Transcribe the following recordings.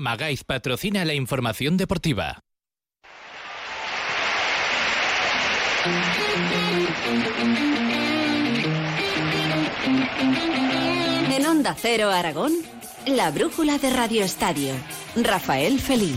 Magaiz patrocina la información deportiva. En Onda Cero Aragón, la brújula de Radio Estadio. Rafael Feliz.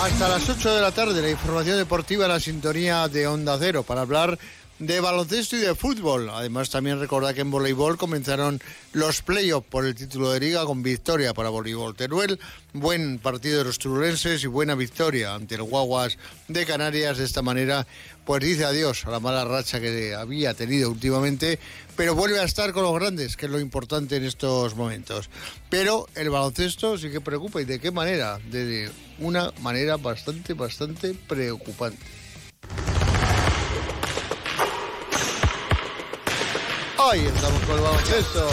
Hasta las 8 de la tarde, la información deportiva en la sintonía de Onda Cero para hablar de baloncesto y de fútbol. Además, también recordar que en voleibol comenzaron los playoffs por el título de liga con victoria para voleibol Teruel. Buen partido de los turulenses y buena victoria ante el Guaguas de Canarias. De esta manera, pues dice adiós a la mala racha que había tenido últimamente, pero vuelve a estar con los grandes, que es lo importante en estos momentos. Pero el baloncesto sí que preocupa y de qué manera, de una manera bastante, bastante preocupante. Hoy estamos con el baloncesto.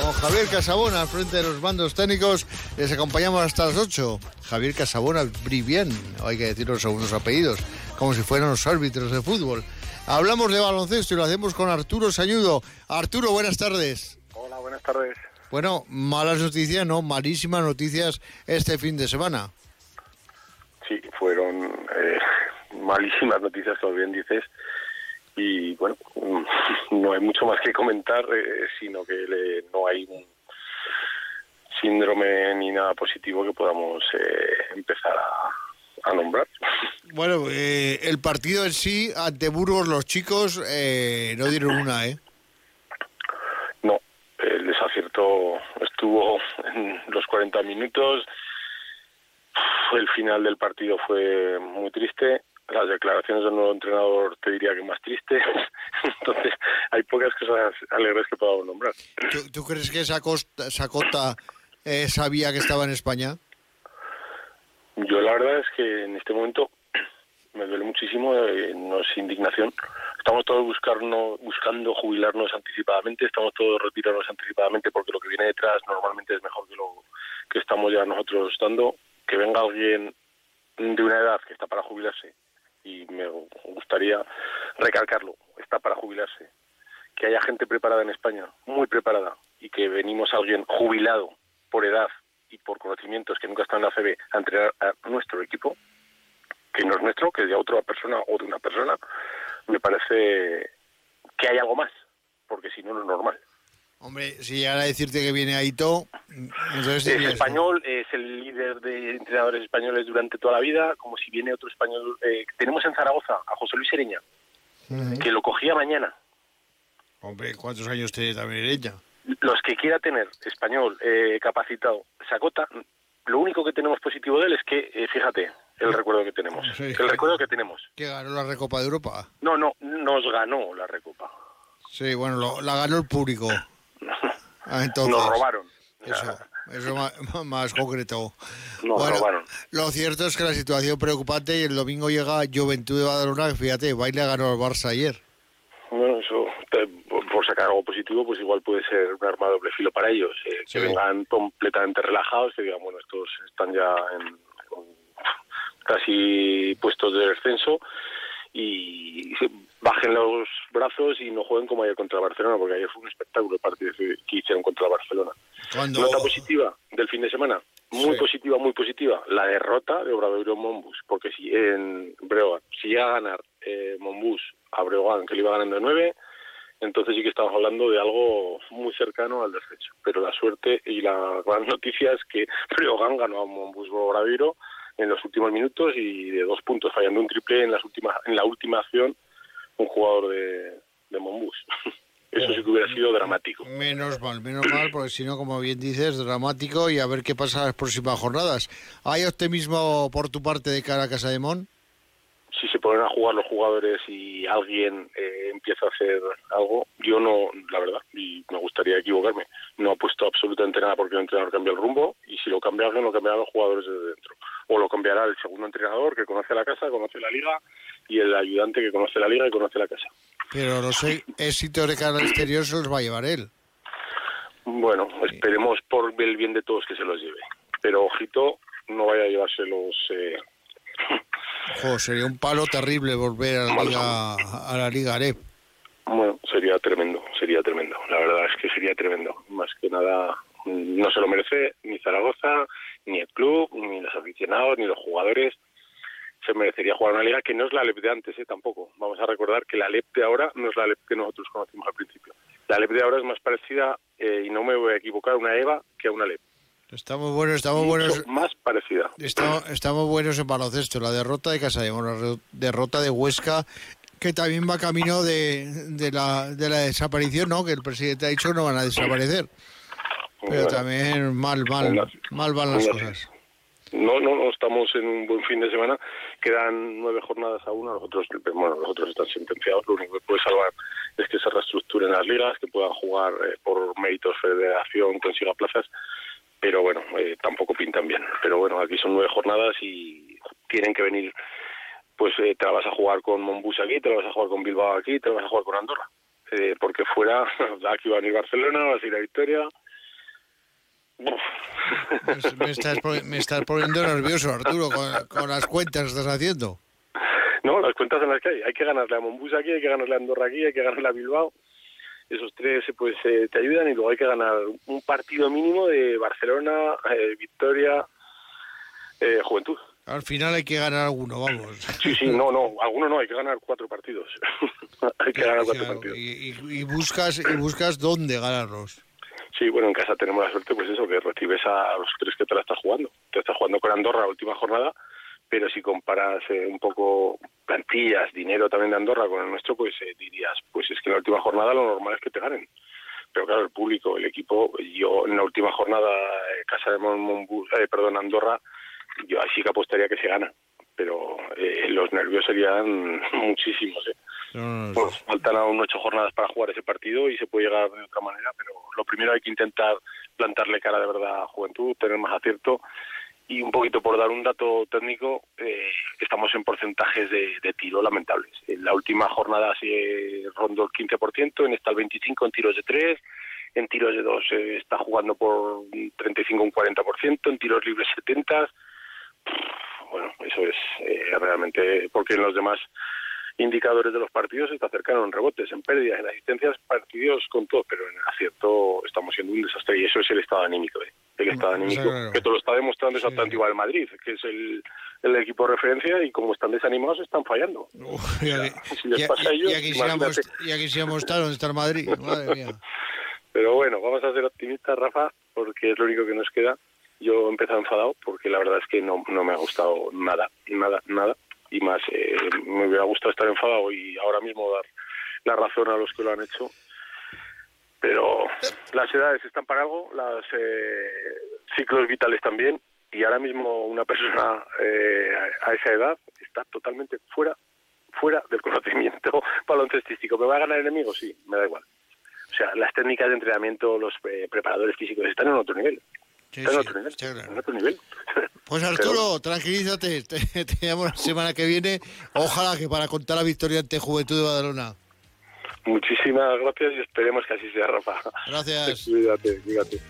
Con Javier Casabona al frente de los mandos técnicos. Les acompañamos hasta las 8. Javier Casabona Brivien. Hay que decir los segundos apellidos. Como si fueran los árbitros de fútbol. Hablamos de baloncesto y lo hacemos con Arturo Sañudo. Arturo, buenas tardes. Hola, buenas tardes. Bueno, malas noticias, ¿no? Malísimas noticias este fin de semana. Sí, fueron eh, malísimas noticias, como bien dices y bueno, no hay mucho más que comentar, eh, sino que no hay un síndrome ni nada positivo que podamos eh, empezar a, nombrar. Bueno, eh, el partido en sí, ante Burgos, los chicos no dieron una, ¿eh? No, el desacierto estuvo en los 40 minutos. El final del partido fue muy triste las declaraciones del nuevo entrenador te diría que más tristes. Entonces, hay pocas cosas alegres que podamos nombrar. ¿Tú, crees que Sacota eh, sabía que estaba en España? Yo la verdad es que en este momento me duele muchísimo, eh, no es indignación. Estamos todos buscando, buscando jubilarnos anticipadamente, estamos todos retirarnos anticipadamente porque lo que viene detrás normalmente es mejor que lo que estamos ya nosotros dando. Que venga alguien de una edad que está para jubilarse y me gustaría recalcarlo, está para jubilarse. Que haya gente preparada en España, muy preparada, y que venimos a alguien jubilado por edad y por conocimientos que nunca está en la CB a entrenar a nuestro equipo, que no es nuestro, que es de otra persona o de una persona, me parece que hay algo más, porque si no, no es normal. Hombre, si llegara a decirte que viene Aito, entonces... Es español, es el líder de entrenadores españoles durante toda la vida, como si viene otro español... Eh, tenemos en Zaragoza a José Luis Ereña, que lo cogía mañana. Hombre, ¿cuántos años tiene también Ereña? Los que quiera tener español eh, capacitado, Sacota, lo único que tenemos positivo de él es que, eh, fíjate, el recuerdo que tenemos. El recuerdo que tenemos. ¿Que ganó la Recopa de Europa? No, no, nos ganó la Recopa. Sí, bueno, la ganó el público. Ah, entonces, Nos robaron. Eso, eso más, más concreto. Nos robaron. Lo cierto es que la situación preocupante y el domingo llega Juventud de Badalona, fíjate, baile ganó el Barça ayer. Bueno, eso, por sacar algo positivo, pues igual puede ser un arma doble filo para ellos. Eh, que vengan completamente relajados, que digan, bueno, estos están ya en, casi puestos de descenso y bajen los brazos y no jueguen como ayer contra Barcelona, porque ayer fue un espectáculo el partido que hicieron contra Barcelona. Nota positiva del fin de semana, muy positiva, muy positiva, la derrota de Obradoiro Monbus, porque si en Breogán, si iba a ganar eh, Monbus a Breogán, que le iba ganando de 9, entonces sí que estamos hablando de algo muy cercano al descenso. Pero la suerte y la gran noticia es que Breogán ganó a Monbus Obradoiro en los últimos minutos y de dos puntos, fallando un triple en, las últimas, en la última acción un jugador de, de Monbus. Eso sí que hubiera sido dramático. Menos mal, menos mal, porque si no, como bien dices, dramático y a ver qué pasa en las próximas jornadas. ¿Hay optimismo por tu parte de cara a Casa de Mon? Si se ponen a jugar los jugadores y alguien eh, empieza a hacer algo, yo no, la verdad, y me gustaría equivocarme, no apuesto absolutamente nada porque el entrenador cambia el rumbo y si lo cambia alguien, lo cambiarán los jugadores desde dentro. O lo cambiará el segundo entrenador que conoce la casa, conoce la liga y el ayudante que conoce la liga y conoce la casa. Pero los éxitos de cara al exterior se los va a llevar él. Bueno, esperemos por el bien de todos que se los lleve. Pero ojito, no vaya a llevárselos. Eh... sería un palo terrible volver a la Liga, a la Liga Arep. Bueno, sería tremendo, sería tremendo. La verdad es que sería tremendo. Más que nada, no se lo merece ni Zaragoza, ni el club, ni los aficionados, ni los jugadores. Se merecería jugar una liga que no es la LEP de antes, ¿eh? tampoco. Vamos a recordar que la LEP de ahora no es la LEP que nosotros conocimos al principio. La LEP de ahora es más parecida, eh, y no me voy a equivocar, a una EVA que a una LEP. Estamos buenos, estamos buenos. Más parecida. Estamos, estamos buenos en baloncesto. La derrota de Casa de la derrota de Huesca, que también va camino de, de, la, de la desaparición, ¿no? Que el presidente ha dicho no van a desaparecer. Pero también mal, mal, mal van las cosas. No, no, no, estamos en un buen fin de semana. Quedan nueve jornadas aún. Nosotros, bueno, los otros están sentenciados. Lo único que puede salvar es que se reestructuren las ligas, que puedan jugar eh, por méritos federación, consiga plazas pero bueno, eh, tampoco pintan bien. Pero bueno, aquí son nueve jornadas y tienen que venir, pues eh, te la vas a jugar con Monbus aquí, te la vas a jugar con Bilbao aquí, te la vas a jugar con Andorra. Eh, porque fuera, aquí va a venir Barcelona, va a ir a Victoria. Me, estás, me estás poniendo nervioso, Arturo, con, las cuentas que estás haciendo. No, las cuentas en las que hay. Hay que ganarle a Monbus aquí, hay que ganarle a Andorra aquí, hay que ganarle a Bilbao esos tres pues eh, te ayudan y luego hay que ganar un partido mínimo de Barcelona, eh, Victoria, eh, Juventud. Al final hay que ganar alguno, vamos. Sí, sí, no, no, alguno no, hay que ganar cuatro partidos. hay que ganar cuatro partidos. Y, buscas y buscas dónde ganarlos. Sí, bueno, en casa tenemos la suerte, pues eso, que recibes a los tres que te la estás jugando. Te estás jugando con Andorra la última jornada, pero si comparas un poco plantillas, dinero también de Andorra con el nuestro, pues eh, dirías, pues es que en la última jornada lo normal es que te ganen. Pero claro, el público, el equipo, yo en la última jornada, eh, Casa de Monbus, eh, perdón, Andorra, yo así que apostaría que se gana. Pero los nervios serían muchísimos. Faltan aún ocho jornadas para jugar ese partido y se puede llegar de otra manera, pero lo primero hay que intentar plantarle cara de verdad a Juventud, tener más acierto y un poquito por dar un dato técnico, eh, estamos en porcentajes de, tiro lamentables. En la última jornada se rondó el 15%, en esta el 25% en tiros de 3, en tiros de 2 eh, está jugando por 35 un 40%, en tiros libres 70. Bueno, eso es eh, realmente porque en los demás indicadores de los partidos está cercano en rebotes, en pérdidas, en asistencias, partidos con todo, pero en acierto estamos siendo un desastre y eso es el estado anímico. ¿eh? El estado anímico que todo lo está demostrando exactamente igual Madrid, que es el, el equipo de referencia y como están desanimados están fallando. y, aquí si hemos estado donde está Madrid, madre mía. Pero bueno, vamos a ser optimistas, Rafa, porque es lo único que nos queda. Yo he empezado enfadado porque la verdad es que no, no me ha gustado nada, nada, nada y más eh, me hubiera gustado estar enfadado y ahora mismo dar la razón a los que lo han hecho. Pero las edades están para algo los eh, ciclos vitales también y ahora mismo una persona eh, a esa edad está totalmente fuera fuera del conocimiento baloncestístico. Me va a ganar enemigo sí me da igual. O sea las técnicas de entrenamiento los preparadores físicos están en otro nivel Pues Arturo, tranquilízate, te, llamo la semana que viene, ojalá que para contar la victoria ante Juventud de Badalona. Muchísimas gracias y esperemos que así sea, Rafa. Gracias. Cuídate, cuídate.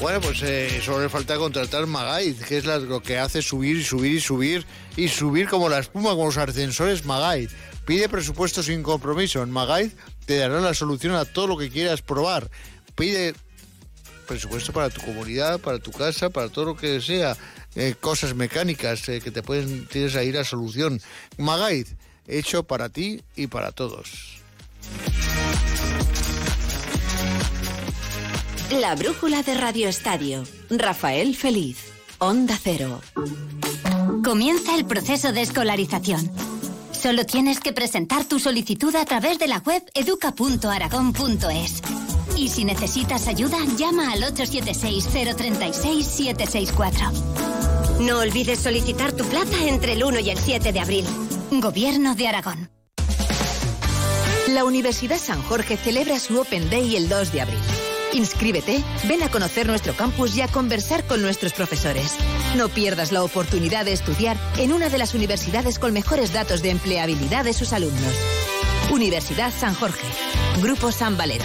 Bueno, pues eh, solo le falta contratar Magaiz, que es lo que hace subir y subir y subir y subir como la espuma, como los ascensores Magaiz. Pide presupuesto sin compromiso. En Magaiz te dará la solución a todo lo que quieras probar. Pide presupuesto para tu comunidad, para tu casa, para todo lo que sea, eh, cosas mecánicas eh, que te pueden, tienes ahí la solución. Magaiz, hecho para ti y para todos. La brújula de Radio Estadio. Rafael Feliz. Onda Cero. Comienza el proceso de escolarización. Solo tienes que presentar tu solicitud a través de la web educa.aragón.es. Y si necesitas ayuda, llama al 876-036-764. No olvides solicitar tu plaza entre el 1 y el 7 de abril. Gobierno de Aragón. La Universidad San Jorge celebra su Open Day el 2 de abril. Inscríbete, ven a conocer nuestro campus y a conversar con nuestros profesores. No pierdas la oportunidad de estudiar en una de las universidades con mejores datos de empleabilidad de sus alumnos. Universidad San Jorge, Grupo San Valero.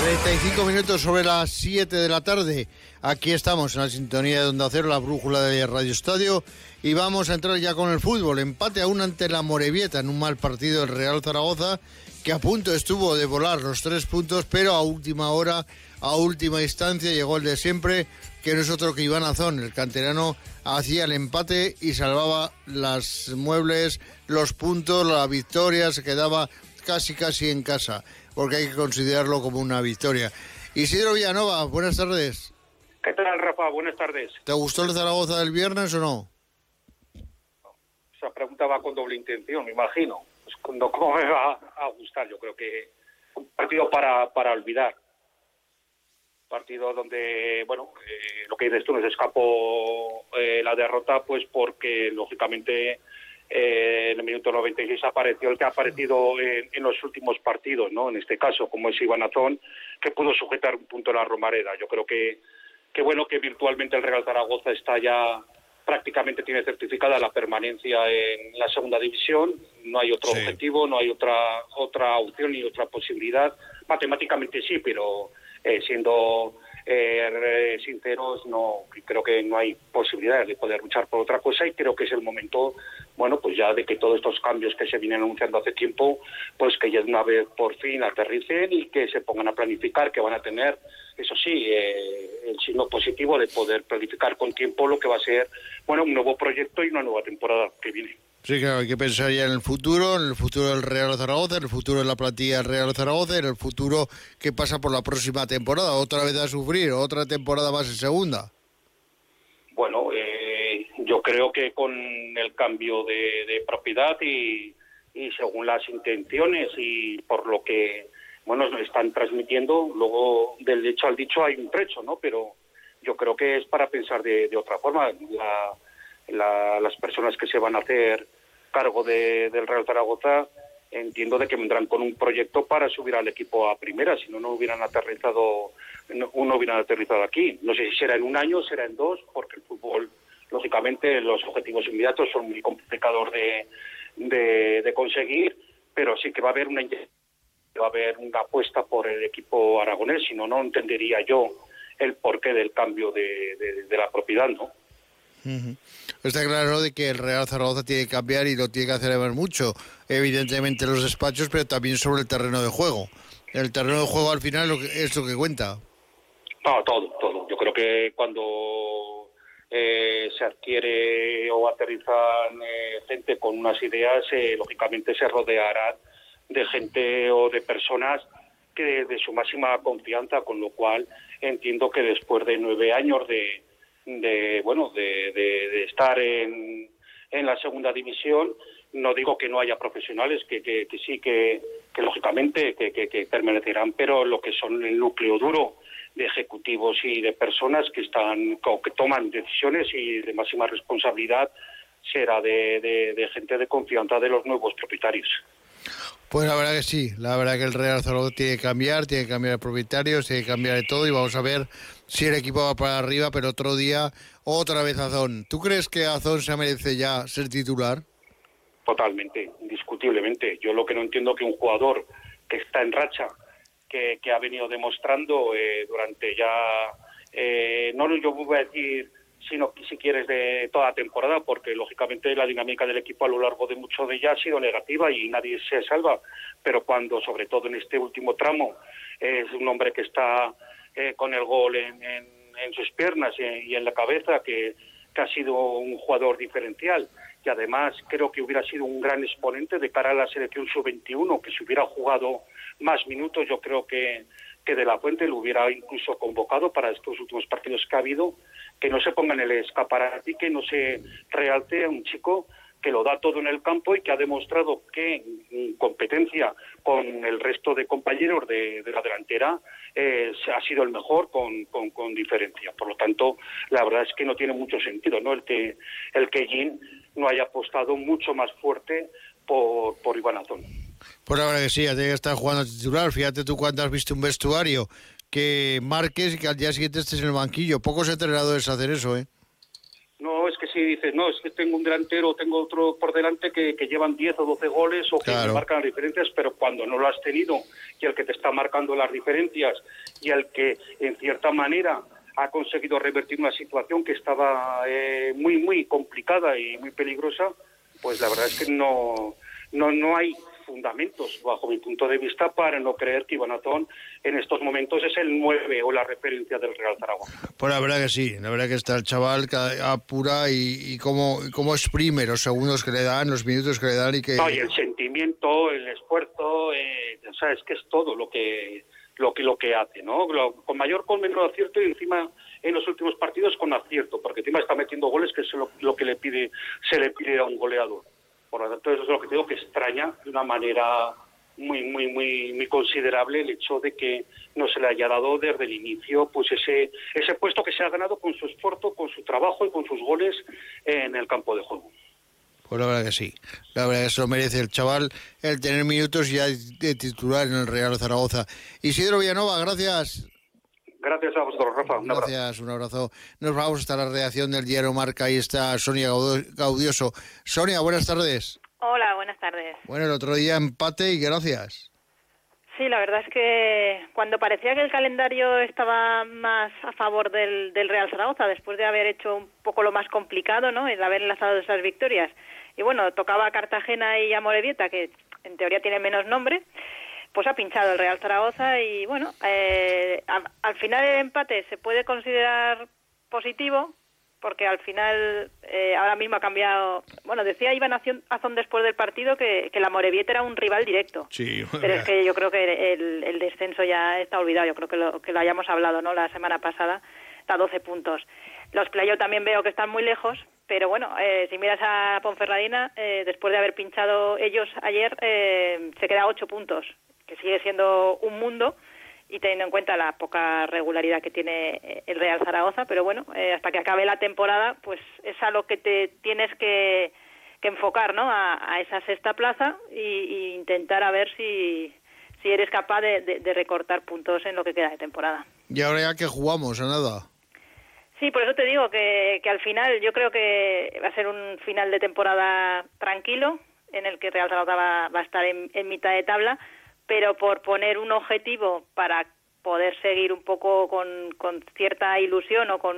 35 minutos sobre las 7 de la tarde. Aquí estamos en la sintonía de Onda Cero, la brújula de Radio Estadio. Y vamos a entrar ya con el fútbol. Empate aún ante la Morevieta en un mal partido del Real Zaragoza, que a punto estuvo de volar los tres puntos, pero a última hora, a última instancia, llegó el de siempre, que no es otro que Iván Azón. El canterano hacía el empate y salvaba las muebles, los puntos, la victoria, se quedaba casi casi en casa porque hay que considerarlo como una victoria. Isidro Villanova, buenas tardes. ¿Qué tal, Rafa? Buenas tardes. ¿Te gustó el Zaragoza del viernes o no? Esa pregunta va con doble intención, me imagino. Pues, ¿Cómo me va a gustar? Yo creo que un partido para, para olvidar. Partido donde, bueno, eh, lo que dices tú, nos escapó eh, la derrota, pues porque, lógicamente, eh, en el minuto 96 apareció el que ha aparecido en, los últimos partidos, ¿no? En este caso, como es Iván Azón, que pudo sujetar un punto en la Romareda. Yo creo que, que bueno que virtualmente el Real Zaragoza está ya prácticamente tiene certificada la permanencia en la segunda división. No hay otro objetivo, no hay otra otra opción ni otra posibilidad. Matemáticamente sí, pero eh, siendo eh, sinceros, no creo que no hay posibilidad de poder luchar por otra cosa y creo que es el momento, bueno, pues ya de que todos estos cambios que se vienen anunciando hace tiempo, pues que ya de una vez por fin aterricen y que se pongan a planificar, que van a tener, eso sí, eh, el signo positivo de poder planificar con tiempo lo que va a ser, bueno, un nuevo proyecto y una nueva temporada que viene. Sí, claro, hay que pensar ya en el futuro, en el futuro del Real Zaragoza, en el futuro de la plantilla del Real Zaragoza, en el futuro que pasa por la próxima temporada. Otra vez a sufrir, otra temporada más en segunda. Bueno, yo creo que con el cambio de, propiedad y, y, según las intenciones y por lo que bueno nos están transmitiendo, luego del hecho al dicho hay un trecho, ¿no? Pero yo creo que es para pensar de, otra forma. La, las personas que se van a hacer cargo de, del Real Zaragoza entiendo de que vendrán con un proyecto para subir al equipo a primera, si no, no hubieran aterrizado, no, uno hubieran aterrizado aquí. No sé si será en un año, será en dos, porque el fútbol, lógicamente, los objetivos inmediatos son muy complicados de, de, conseguir, pero sí que va a haber una va a haber una apuesta por el equipo aragonés, si no, no entendería yo el porqué del cambio de, de la propiedad, ¿no? Está claro de que el Real Zaragoza tiene que cambiar y lo tiene que hacer mucho, evidentemente los despachos, pero también sobre el terreno de juego. El terreno de juego al final es lo que cuenta. No, todo, todo. Yo creo que cuando eh, se adquiere o aterrizan eh, gente con unas ideas, eh, lógicamente se rodeará de gente o de personas que de su máxima confianza, con lo cual entiendo que después de nueve años de, de bueno de, de, estar en, en, la segunda división no digo que no haya profesionales que, que, sí que, que lógicamente que, permanecerán pero lo que son el núcleo duro de ejecutivos y de personas que están que toman decisiones y de máxima responsabilidad será de, de gente de confianza de los nuevos propietarios. Pues la verdad que sí, la verdad que el Real Zaragoza tiene que cambiar, tiene que cambiar de propietarios, tiene que cambiar de todo y vamos a ver si el equipo va para arriba, pero otro día otra vez Azón. ¿Tú crees que Azón se merece ya ser titular? Totalmente, indiscutiblemente. Yo lo que no entiendo es que un jugador que está en racha, que, ha venido demostrando eh, durante ya, eh, no yo voy a decir sino si quieres de toda temporada, porque lógicamente la dinámica del equipo a lo largo de mucho de ella ha sido negativa y nadie se salva, pero cuando, sobre todo en este último tramo, es un hombre que está eh, con el gol en, en, sus piernas y, en la cabeza, que, que ha sido un jugador diferencial y además creo que hubiera sido un gran exponente de cara a la selección sub-21, que si hubiera jugado más minutos, yo creo que, que De La Fuente lo hubiera incluso convocado para estos últimos partidos que ha habido que no se ponga en el escaparate y que no se realce a un chico que lo da todo en el campo y que ha demostrado que en competencia con el resto de compañeros de, la delantera ha sido el mejor con, con, diferencia. Por lo tanto, la verdad es que no tiene mucho sentido ¿no? el que el que Jin no haya apostado mucho más fuerte por, por Iván Azón. Pues la verdad que sí, ya tiene que estar jugando titular. Fíjate tú cuando has visto un vestuario que marques y que al día siguiente estés en el banquillo. Pocos entrenadores hacer eso, ¿eh? No, es que si dices, no, es que tengo un delantero, tengo otro por delante que, llevan 10 o 12 goles o que marcan las diferencias, pero cuando no lo has tenido y el que te está marcando las diferencias y el que en cierta manera ha conseguido revertir una situación que estaba eh, muy, muy complicada y muy peligrosa, pues la verdad es que no, no, no hay fundamentos, bajo mi punto de vista, para no creer que Iván Atón en estos momentos es el 9 o la referencia del Real Zaragoza. Pues la verdad que sí, la verdad que está el chaval que apura y, y cómo, cómo exprime los segundos que le dan, los minutos que le dan y que... No, y el sentimiento, el esfuerzo, eh, o sea, es que es todo lo que lo que lo que hace, ¿no? con mayor con menor acierto y encima en los últimos partidos con acierto, porque encima está metiendo goles que es lo, lo que le pide se le pide a un goleador. Por lo tanto, eso es lo que tengo que extraña de una manera muy, muy, muy, muy considerable el hecho de que no se le haya dado desde el inicio pues ese, ese puesto que se ha ganado con su esfuerzo, con su trabajo y con sus goles en el campo de juego. Pues la verdad que sí, la verdad que se lo merece el chaval el tener minutos ya de titular en el Real Zaragoza. Isidro Villanova, gracias. Gracias a vosotros, Rafa. Un Gracias, un abrazo. Nos vamos hasta la redacción del diario Marca. Ahí está Sonia Gaudioso. Sonia, buenas tardes. Hola, buenas tardes. Bueno, el otro día empate y gracias. Sí, la verdad es que cuando parecía que el calendario estaba más a favor del, Real Zaragoza, después de haber hecho un poco lo más complicado, ¿no? El haber enlazado esas victorias. Y bueno, tocaba Cartagena y Amorebieta, que en teoría tienen menos nombre pues ha pinchado el Real Zaragoza y bueno, eh, al final el empate se puede considerar positivo porque al final eh, ahora mismo ha cambiado. Bueno, decía Iván Azón después del partido que, que la Morevieta era un rival directo. Sí, pero es que yo creo que el, descenso ya está olvidado. Yo creo que lo, que lo hayamos hablado no la semana pasada. Está a 12 puntos. Los Playo también veo que están muy lejos, pero bueno, eh, si miras a Ponferradina, después de haber pinchado ellos ayer, se queda a 8 puntos que sigue siendo un mundo y teniendo en cuenta la poca regularidad que tiene eh, el Real Zaragoza, pero bueno, eh, hasta que acabe la temporada, pues es a lo que te tienes que, enfocar, ¿no? A, esa sexta plaza y, intentar a ver si, si eres capaz de, recortar puntos en lo que queda de temporada. ¿Y ahora ya que jugamos? ¿A nada? Sí, por eso te digo que, que al final yo creo que va a ser un final de temporada tranquilo, en el que Real Zaragoza va, va a estar en mitad de tabla, pero por poner un objetivo para poder seguir un poco con, con cierta ilusión o con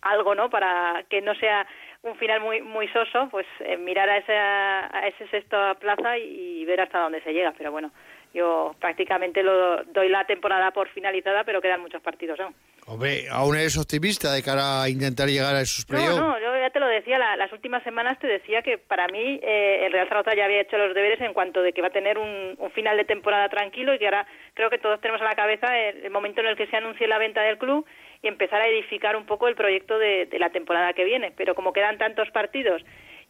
algo, ¿no? Para que no sea un final muy muy soso, pues eh, mirar a ese, a ese sexto plaza y, ver hasta dónde se llega. Pero bueno, yo prácticamente lo doy la temporada por finalizada, pero quedan muchos partidos aún. Hombre, aún eres optimista de cara a intentar llegar a esos playoffs. No, no, yo ya te lo decía, las últimas semanas te decía que para mí eh, el Real Zaragoza ya había hecho los deberes en cuanto de que va a tener un, final de temporada tranquilo y que ahora creo que todos tenemos a la cabeza el, momento en el que se anuncie la venta del club y empezar a edificar un poco el proyecto de, la temporada que viene. Pero como quedan tantos partidos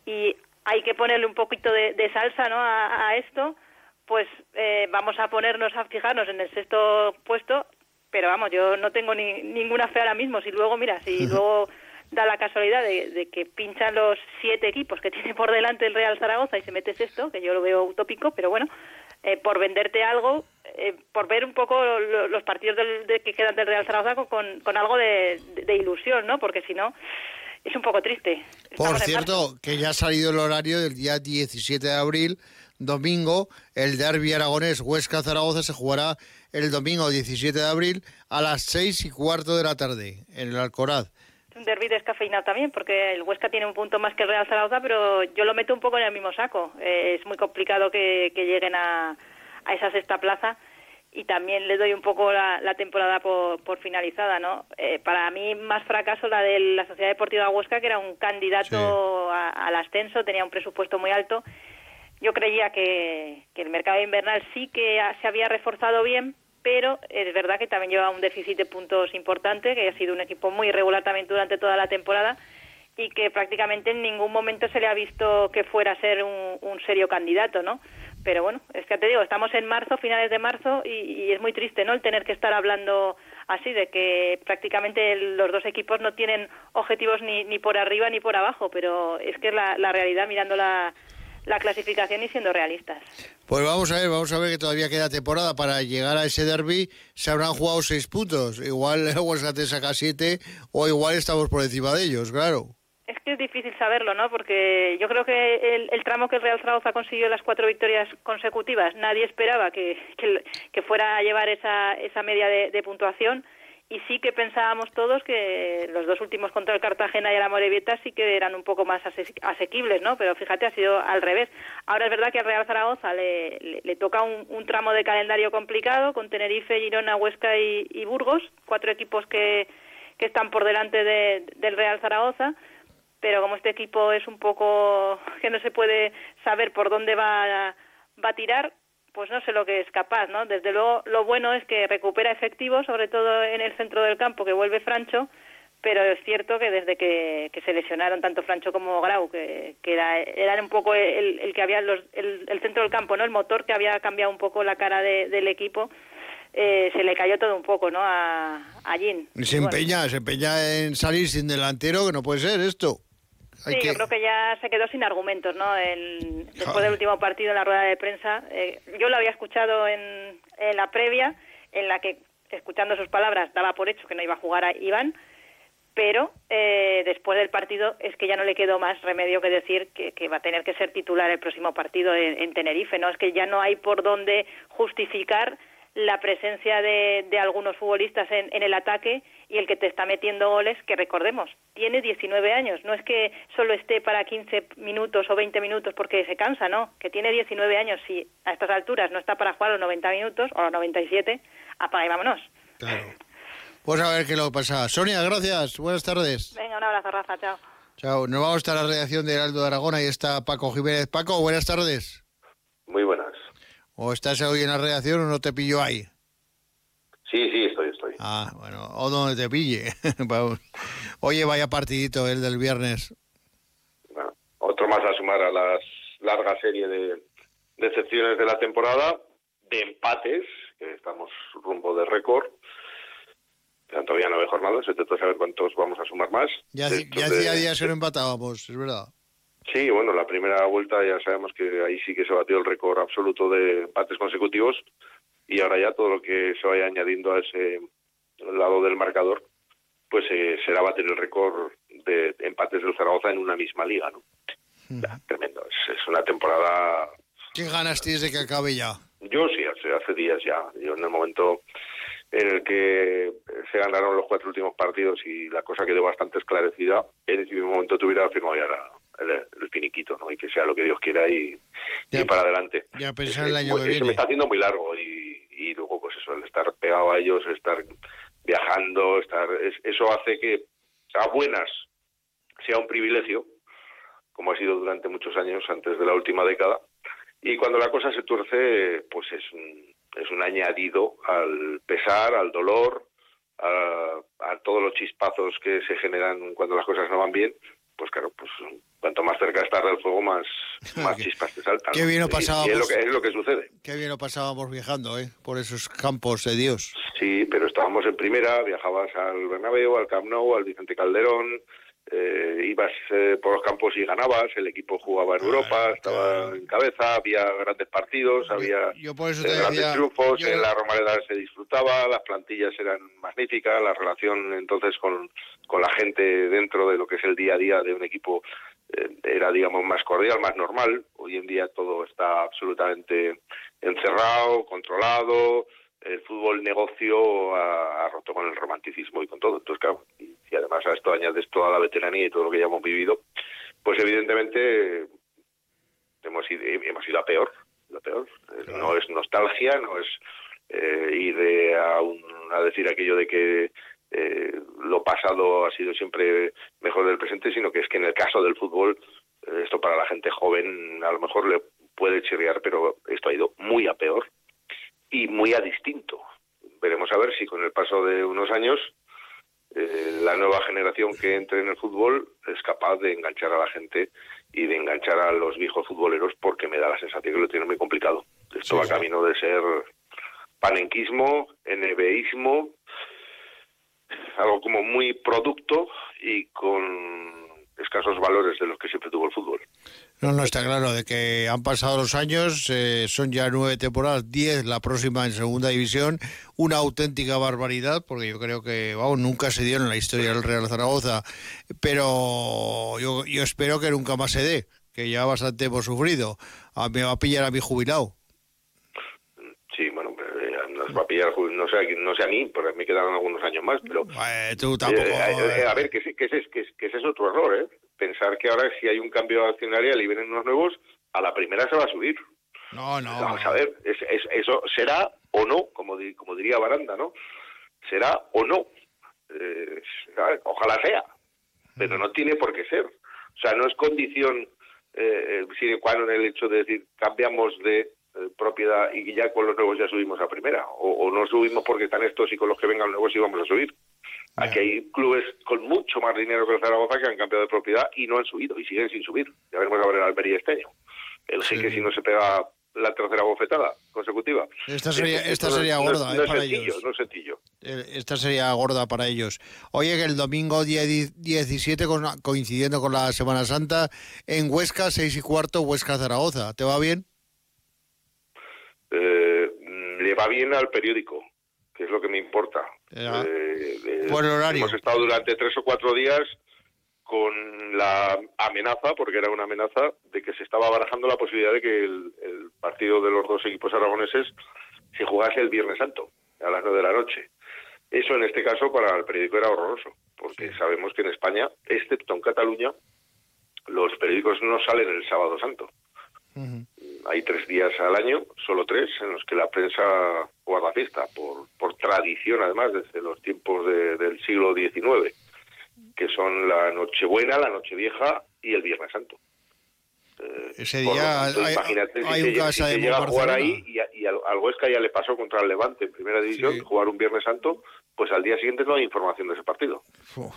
y hay que ponerle un poquito de, salsa ¿no? a, esto, pues eh, vamos a ponernos a fijarnos en el sexto puesto pero vamos, yo no tengo ni, ninguna fe ahora mismo. Si luego, mira, si luego da la casualidad de, que pinchan los siete equipos que tiene por delante el Real Zaragoza y se metes esto, que yo lo veo utópico, pero bueno, eh, por venderte algo, eh, por ver un poco los partidos del, que quedan del Real Zaragoza con, con algo de, ilusión, ¿no? Porque si no, es un poco triste. por cierto, que ya ha salido el horario del día 17 de abril, domingo, el derby aragonés Huesca-Zaragoza se jugará el domingo 17 de abril a las 6 y cuarto de la tarde en el Alcoraz. Un derby descafeinado también, porque el Huesca tiene un punto más que el Real Zaragoza, pero yo lo meto un poco en el mismo saco. Eh, es muy complicado que, lleguen a, esa sexta plaza y también le doy un poco la, temporada por, finalizada, ¿no? Eh, para mí más fracaso la de la Sociedad Deportiva Huesca, que era un candidato al ascenso, tenía un presupuesto muy alto. Yo creía que, que el mercado invernal sí que se había reforzado bien, pero es verdad que también lleva un déficit de puntos importante, que ha sido un equipo muy irregular también durante toda la temporada y que prácticamente en ningún momento se le ha visto que fuera a ser un, un serio candidato, ¿no? Pero bueno, es que te digo, estamos en marzo, finales de marzo, y, y, es muy triste, ¿no? El tener que estar hablando así, de que prácticamente los dos equipos no tienen objetivos ni, ni por arriba ni por abajo, pero es que es la, la realidad mirando la, la clasificación y siendo realistas. Pues vamos a ver, vamos a ver que todavía queda temporada para llegar a ese derby. Se habrán jugado seis puntos. Igual el Huesca saca siete o igual estamos por encima de ellos, claro. Es que es difícil saberlo, ¿no? Porque yo creo que el, el tramo que el Real Zaragoza consiguió las cuatro victorias consecutivas, nadie esperaba que, que, que fuera a llevar esa, esa media de, de puntuación y sí que pensábamos todos que los dos últimos contra el Cartagena y el Amorebieta sí que eran un poco más asequibles, ¿no? Pero fíjate, ha sido al revés. Ahora es verdad que al Real Zaragoza le, le, toca un, un, tramo de calendario complicado con Tenerife, Girona, Huesca y, y Burgos, cuatro equipos que, que están por delante de, del Real Zaragoza pero como este equipo es un poco que no se puede saber por dónde va, va a tirar, pues no sé lo que es capaz, ¿no? Desde luego, lo bueno es que recupera efectivos, sobre todo en el centro del campo, que vuelve Francho, pero es cierto que desde que, que se lesionaron tanto Francho como Grau, que, que era, era un poco el, el que había los, el, el, centro del campo, ¿no? El motor que había cambiado un poco la cara de, del equipo, eh, se le cayó todo un poco, ¿no? A, a Jin. Se empeña, bueno. se empeña en salir sin delantero, que no puede ser esto. Sí, que... yo creo que ya se quedó sin argumentos, ¿no? El, después del último partido en la rueda de prensa, eh, yo lo había escuchado en, en, la previa, en la que, escuchando sus palabras, daba por hecho que no iba a jugar a Iván, pero eh, después del partido es que ya no le quedó más remedio que decir que, que va a tener que ser titular el próximo partido en, en, Tenerife, ¿no? Es que ya no hay por dónde justificar la presencia de, de algunos futbolistas en, en el ataque y el que te está metiendo goles, que recordemos, tiene 19 años, no es que solo esté para 15 minutos o 20 minutos porque se cansa, no, que tiene 19 años, si a estas alturas no está para jugar los 90 minutos o los 97, apaga y vámonos. Claro. Pues a ver qué lo pasa. Sonia, gracias, buenas tardes. Venga, un abrazo, Rafa, chao. Chao, nos vamos a la redacción de Heraldo de Aragón, ahí está Paco Jiménez. Paco, buenas tardes. Muy buenas. ¿O estás hoy en la redacción o no te pillo ahí? Sí, sí. Ah, bueno, o donde te pille. Oye, vaya partidito el del viernes. Bueno, otro más a sumar a la larga serie de decepciones de la temporada, de empates, que estamos rumbo de récord. Todavía no hay jornadas, se trata de saber cuántos vamos a sumar más. Ya, ya hacía días que no empatábamos, es verdad. Sí, bueno, la primera vuelta ya sabemos que ahí sí que se batió el récord absoluto de empates consecutivos y ahora ya todo lo que se vaya añadiendo a ese lado del marcador pues eh, será bater el récord de empates del Zaragoza en una misma liga, ¿no? Uh -huh. Tremendo, es, es, una temporada... ¿Qué ganas tienes de que acabe ya? Yo sí, hace, hace días ya. Yo en el momento en el que se ganaron los cuatro últimos partidos y la cosa quedó bastante esclarecida, en ese mismo momento tuviera firmado ya la, el, el, finiquito, ¿no? Y que sea lo que Dios quiera y, ya, y para adelante. Ya pensar el año es, que viene. Se me está haciendo muy largo y, y luego pues eso, el estar pegado a ellos, estar viajando, estar eso hace que a buenas sea un privilegio, como ha sido durante muchos años antes de la última década, y cuando la cosa se tuerce, pues es un, es un añadido al pesar, al dolor, a, a todos los chispazos que se generan cuando las cosas no van bien, pues claro, pues cuanto más cerca estás del fuego, más, más chispas te saltan. Qué bien lo pasábamos. Y, y es, lo que, es lo que sucede. Qué bien lo pasábamos viajando, ¿eh? Por esos campos de Dios. Sí, pero estábamos en primera, viajabas al Bernabéu, al Camp Nou, al Vicente Calderón, eh, ibas eh, por los campos y ganabas, el equipo jugaba en Europa, claro, estaba claro. en cabeza, había grandes partidos, yo, había yo por eso eh, grandes decía, triunfos, yo... en la Romareda se disfrutaba, las plantillas eran magníficas, la relación entonces con, con la gente dentro de lo que es el día a día de un equipo eh, era, digamos, más cordial, más normal. Hoy en día todo está absolutamente encerrado, controlado, el fútbol negocio ha, ha, roto con el romanticismo y con todo. Entonces, claro, y, y, además a esto añades toda la veteranía y todo lo que ya hemos vivido, pues evidentemente hemos ido, hemos ido a peor. A peor. Claro. No es nostalgia, no es eh, ir a, un, a decir aquello de que eh, lo pasado ha sido siempre mejor del presente, sino que es que en el caso del fútbol, eh, esto para la gente joven a lo mejor le puede chirriar, pero esto ha ido muy a peor y muy a distinto. Veremos a ver si con el paso de unos años eh, la nueva generación que entre en el fútbol es capaz de enganchar a la gente y de enganchar a los viejos futboleros porque me da la sensación que lo tiene muy complicado. Esto va camino de ser panenquismo, NBismo, algo como muy producto y con escasos valores de los que siempre tuvo el fútbol. No, no está claro de que han pasado los años, eh, son ya nueve temporadas, diez la próxima en segunda división, una auténtica barbaridad, porque yo creo que, vamos, nunca se dio en la historia del Real Zaragoza, pero yo, yo espero que nunca más se dé, que ya bastante hemos sufrido. A, me va a pillar a mi jubilado. Sí, bueno, eh, nos va a pillar, no sé, no sé a mí, porque me quedan algunos años más, pero... Eh, tú tampoco... Eh, a ver, que, que, ese, que, que ese es otro error, ¿eh? Pensar que ahora si hay un cambio accionarial y vienen unos nuevos, a la primera se va a subir. No, no. Vamos a ver, es, eso será o no, como, como diría Baranda, ¿no? Será o no. Eh, ojalá sea, pero no tiene por qué ser. O sea, no es condición eh, sine qua non el hecho de decir cambiamos de eh, propiedad y ya con los nuevos ya subimos a primera, o, o, no subimos porque están estos y con los que vengan nuevos sí vamos a subir. Aquí hay clubes con mucho más dinero que el Zaragoza que han cambiado de propiedad y no han subido y siguen sin subir. Ya veremos a ver el Almería este año. El sí. que si no se pega la tercera bofetada consecutiva. Esta sería, esta sería gorda no, no, no eh, para sencillo, ellos. No es sencillo. Esta sería gorda para ellos. Oye, que el domingo día 17, coincidiendo con la Semana Santa, en Huesca, 6 y cuarto, Huesca-Zaragoza. ¿Te va bien? Eh, le va bien al periódico que es lo que me importa. Eh, eh, Por horario. Hemos estado durante tres o cuatro días con la amenaza, porque era una amenaza, de que se estaba barajando la posibilidad de que el, el partido de los dos equipos aragoneses se jugase el Viernes Santo, a las nueve de la noche. Eso en este caso para el periódico era horroroso, porque sí. sabemos que en España, excepto en Cataluña, los periódicos no salen el sábado santo. Uh -huh. Hay tres días al año, solo tres, en los que la prensa guarda fiesta, por, por tradición además, desde los tiempos de, del siglo XIX, que son la Nochebuena, la Nochevieja y el Viernes Santo. Eh, Ese día hay, imagínate hay si un si de se llega a jugar ahí y, y al, al, Huesca ya le pasó contra el Levante en Primera División, Sí. jugar un Viernes Santo, pues al día siguiente no hay información de ese partido. Uf,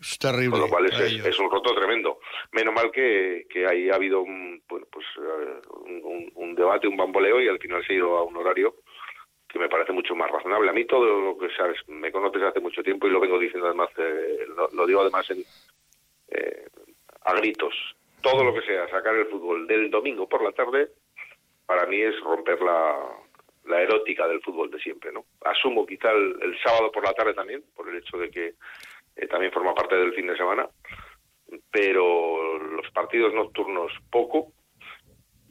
es terrible. Con lo cual es, un roto tremendo. Menos mal que, que ahí ha habido un, bueno, pues, eh, un, un- un debate, un bamboleo y al final se ha ido a un horario que me parece mucho más razonable. A mí todo lo que sabes, me conoces hace mucho tiempo y lo vengo diciendo además, eh, lo, lo digo además en, eh, a gritos. Todo lo que sea sacar el fútbol del domingo por la tarde, para mí es romper la, la erótica del fútbol de siempre, ¿no? Asumo quizá el, el sábado por la tarde también, por el hecho de que eh, también forma parte del fin de semana, pero los partidos nocturnos poco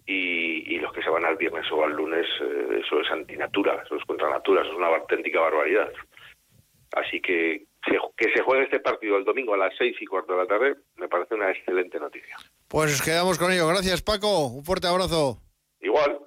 y, y los que se van al viernes o al lunes, eh, eso es antinatura, eso es contra natura, eso es una auténtica barbaridad. Así que que se juegue este partido el domingo a las seis y cuarto de la tarde me parece una excelente noticia. Pues quedamos con ello. Gracias, Paco. Un fuerte abrazo. Igual,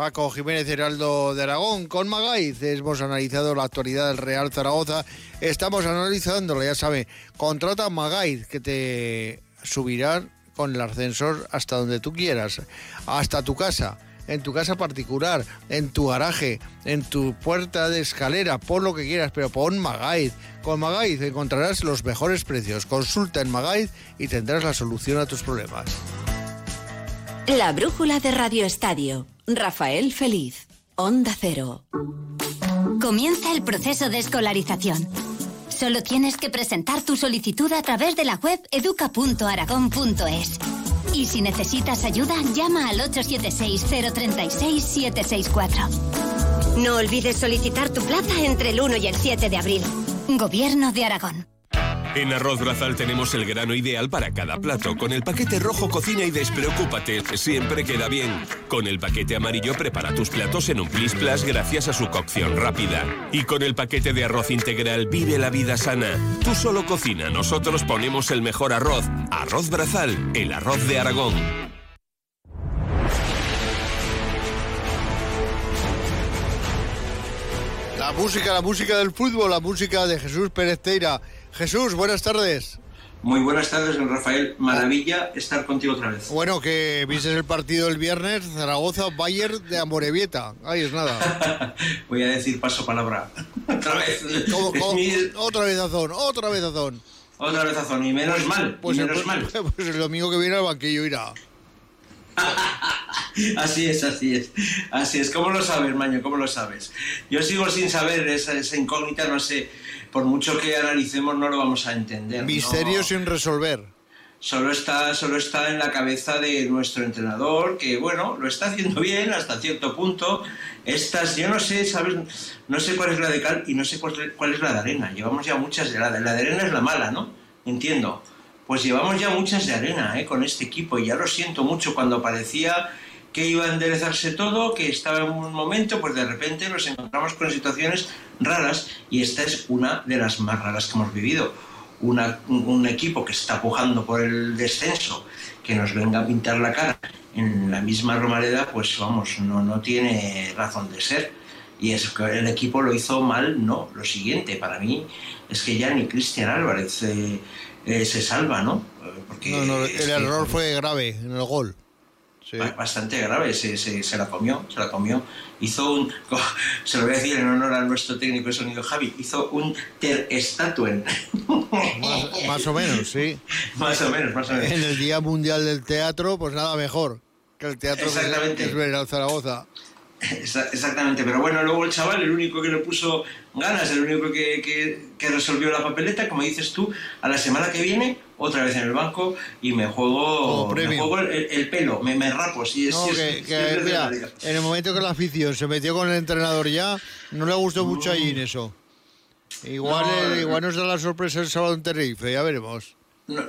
Paco Jiménez Heraldo de Aragón con Magaiz. Hemos analizado la actualidad del Real Zaragoza. Estamos analizándolo, ya sabe. Contrata Magaiz que te subirán con el ascensor hasta donde tú quieras, hasta tu casa, en tu casa particular, en tu garaje, en tu puerta de escalera, pon lo que quieras, pero pon Magaiz. Con Magaiz encontrarás los mejores precios. Consulta en Magaiz y tendrás la solución a tus problemas. La brújula de Radio Estadio. Rafael Feliz. Onda Cero. Comienza el proceso de escolarización. Solo tienes que presentar tu solicitud a través de la web educa.aragón.es. Y si necesitas ayuda, llama al 876-036-764. No olvides solicitar tu plaza entre el 1 y el 7 de abril. Gobierno de Aragón. En Arroz Brazal tenemos el grano ideal para cada plato. Con el paquete rojo cocina y despreocúpate, siempre queda bien. Con el paquete amarillo prepara tus platos en un plis plas gracias a su cocción rápida. Y con el paquete de arroz integral vive la vida sana. Tú solo cocina, nosotros ponemos el mejor arroz. Arroz Brazal, el arroz de Aragón. La música, la música del fútbol, la música de Jesús Pérez Teira. Jesús, buenas tardes. Muy buenas tardes, don Rafael. Maravilla estar contigo otra vez. Bueno, que viste el partido el viernes, Zaragoza, Bayern de Amorebieta. Ahí es nada. Voy a decir paso palabra. otra vez. Otra vez azón, otra vez azón. Otra vez azón, y menos mal. Pues, menos el, mal. pues el domingo que viene al banquillo irá. así es, así es. Así es. ¿Cómo lo sabes, Maño? ¿Cómo lo sabes? Yo sigo sin saber esa, esa incógnita, no sé por mucho que analicemos no lo vamos a entender. Misterio sin resolver. Solo está, solo está en la cabeza de nuestro entrenador, que bueno, lo está haciendo bien hasta cierto punto. Estas, yo no sé, ¿sabes? No sé cuál es la de cal y no sé cuál, es la de arena. Llevamos ya muchas de la, la de arena es la mala, ¿no? Entiendo. Pues llevamos ya muchas de arena, ¿eh? Con este equipo y ya lo siento mucho cuando parecía que iba a enderezarse todo, que estaba en un momento, pues de repente nos encontramos con situaciones raras y esta es una de las más raras que hemos vivido. un equipo que está pujando por el descenso, que nos venga a pintar la cara en la misma Romareda, pues vamos, no, no tiene razón de ser. Y es que el equipo lo hizo mal, no. Lo siguiente, para mí, es que ya ni Cristian Álvarez eh, eh, se salva, ¿no? Porque el error fue grave en el gol bastante grave, se, se, la comió, se la comió. Hizo un, se lo voy a decir en honor a nuestro técnico de sonido Javi, hizo un ter estatuen. Más, o menos, sí. más o menos, más o menos. En el Día Mundial del Teatro, pues nada mejor que el teatro que es ver al Zaragoza. Exactamente, pero bueno, luego el chaval, el único que le puso ganas, el único que, que, resolvió la papeleta, como dices tú, a la semana que viene, otra vez en el banco y me juego, me juego el, pelo, me, me rapo. Si es, en el momento que la afición se metió con el entrenador ya, no le gustó mucho allí en eso. Igual, no, igual nos da la sorpresa el sábado en Tenerife, ya veremos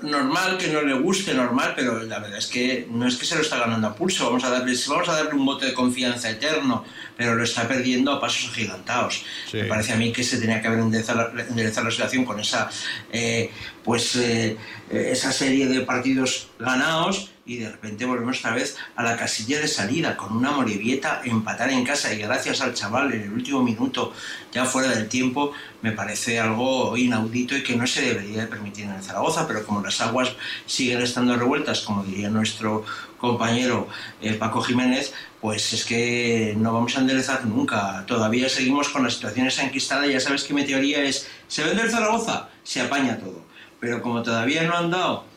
normal que no le guste, normal, pero la verdad es que no es que se lo está ganando a pulso, vamos a darle, vamos a darle un bote de confianza eterno, pero lo está perdiendo a pasos agigantados. Me parece a mí que se tenía que haber enderezado, la situación con esa, eh, pues, eh, esa serie de partidos ganados y de repente volvemos otra vez a la casilla de salida con una Morevieta empatar en casa. Y gracias al chaval en el último minuto ya fuera del tiempo me parece algo inaudito y que no se debería de permitir en Zaragoza pero como las aguas siguen estando revueltas como diría nuestro compañero eh, Paco Jiménez pues es que no vamos a enderezar nunca. Todavía seguimos con las situaciones enquistadas. Ya sabes que mi teoría es se vende el Zaragoza se apaña todo. Pero como todavía no han dado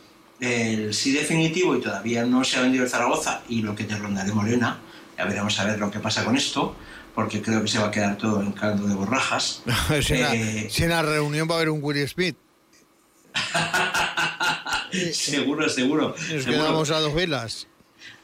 el sí definitivo y todavía no se ha vendido el Zaragoza y lo que te rondaré Morena, ya veremos a ver lo que pasa con esto, porque creo que se va a quedar todo en caldo de borrajas. si, en la, reunión va a haber un Willy Smith. seguro, seguro. Nos quedamos a dos velas.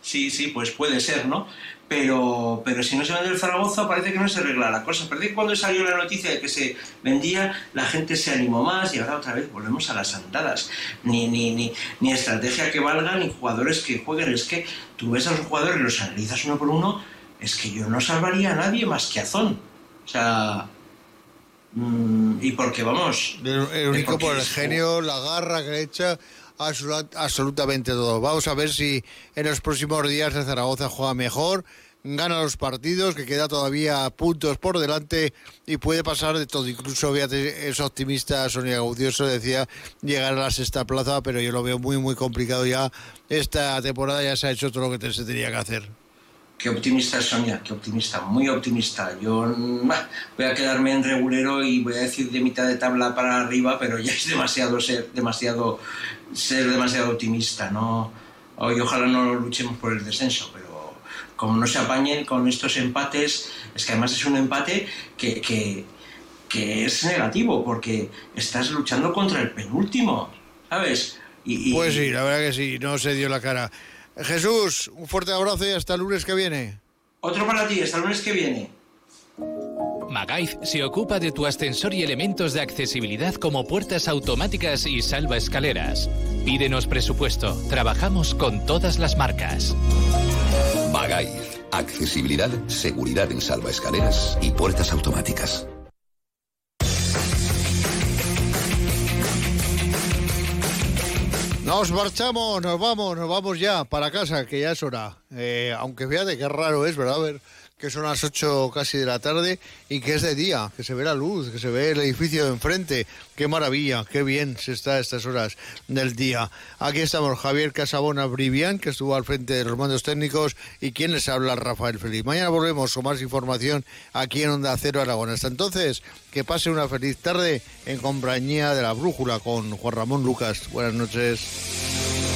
Sí, sí, pues puede ser, ¿no? Pero, pero si no se vende el Zaragoza parece que no se arregla la cosa. Parece que cuando salió la noticia de que se vendía, la gente se animó más y ahora otra vez volvemos a las andadas. Ni, ni, ni, ni estrategia que valga, ni jugadores que jueguen. Es que tú ves a los jugadores, los analizas uno por uno, es que yo no salvaría a nadie más que a Zon. O sea... Mm, y porque vamos... El, único por el genio, la garra que echa absolutamente todo. Vamos a ver si en los próximos días el Zaragoza juega mejor, gana los partidos, que queda todavía puntos por delante y puede pasar de todo. Incluso es optimista, Sonia Gaudioso decía llegar a la sexta plaza, pero yo lo veo muy, muy complicado ya. Esta temporada ya se ha hecho todo lo que se tenía que hacer. Qué optimista Sonia, qué optimista, muy optimista. Yo voy a quedarme en regulero y voy a decir de mitad de tabla para arriba, pero ya es demasiado ser demasiado ser demasiado optimista, ¿no? Hoy ojalá no luchemos por el descenso, pero como no se apañen con estos empates, es que además es un empate que, que, es negativo, porque estás luchando contra el penúltimo, ¿sabes? Pues sí, la verdad que sí, no se dio la cara. Jesús, un fuerte abrazo y hasta el lunes que viene. Otro para ti, hasta el lunes que viene. Magaiz se ocupa de tu ascensor y elementos de accesibilidad como puertas automáticas y salva escaleras. Pídenos presupuesto. Trabajamos con todas las marcas. Magaiz. Accesibilidad, seguridad en salva escaleras y puertas automáticas. Nos marchamos, nos vamos, nos vamos ya para casa, que ya es hora. Eh, aunque fíjate qué raro es, ¿verdad? A ver que son las 8 casi de la tarde y que es de día, que se ve la luz, que se ve el edificio de enfrente. Qué maravilla, qué bien se está a estas horas del día. Aquí estamos Javier Casabona Brivian, que estuvo al frente de los mandos técnicos, y quien les habla, Rafael Feliz. Mañana volvemos con más información aquí en Onda Cero Aragón. Hasta entonces, que pase una feliz tarde en compañía de la Brújula con Juan Ramón Lucas. Buenas noches.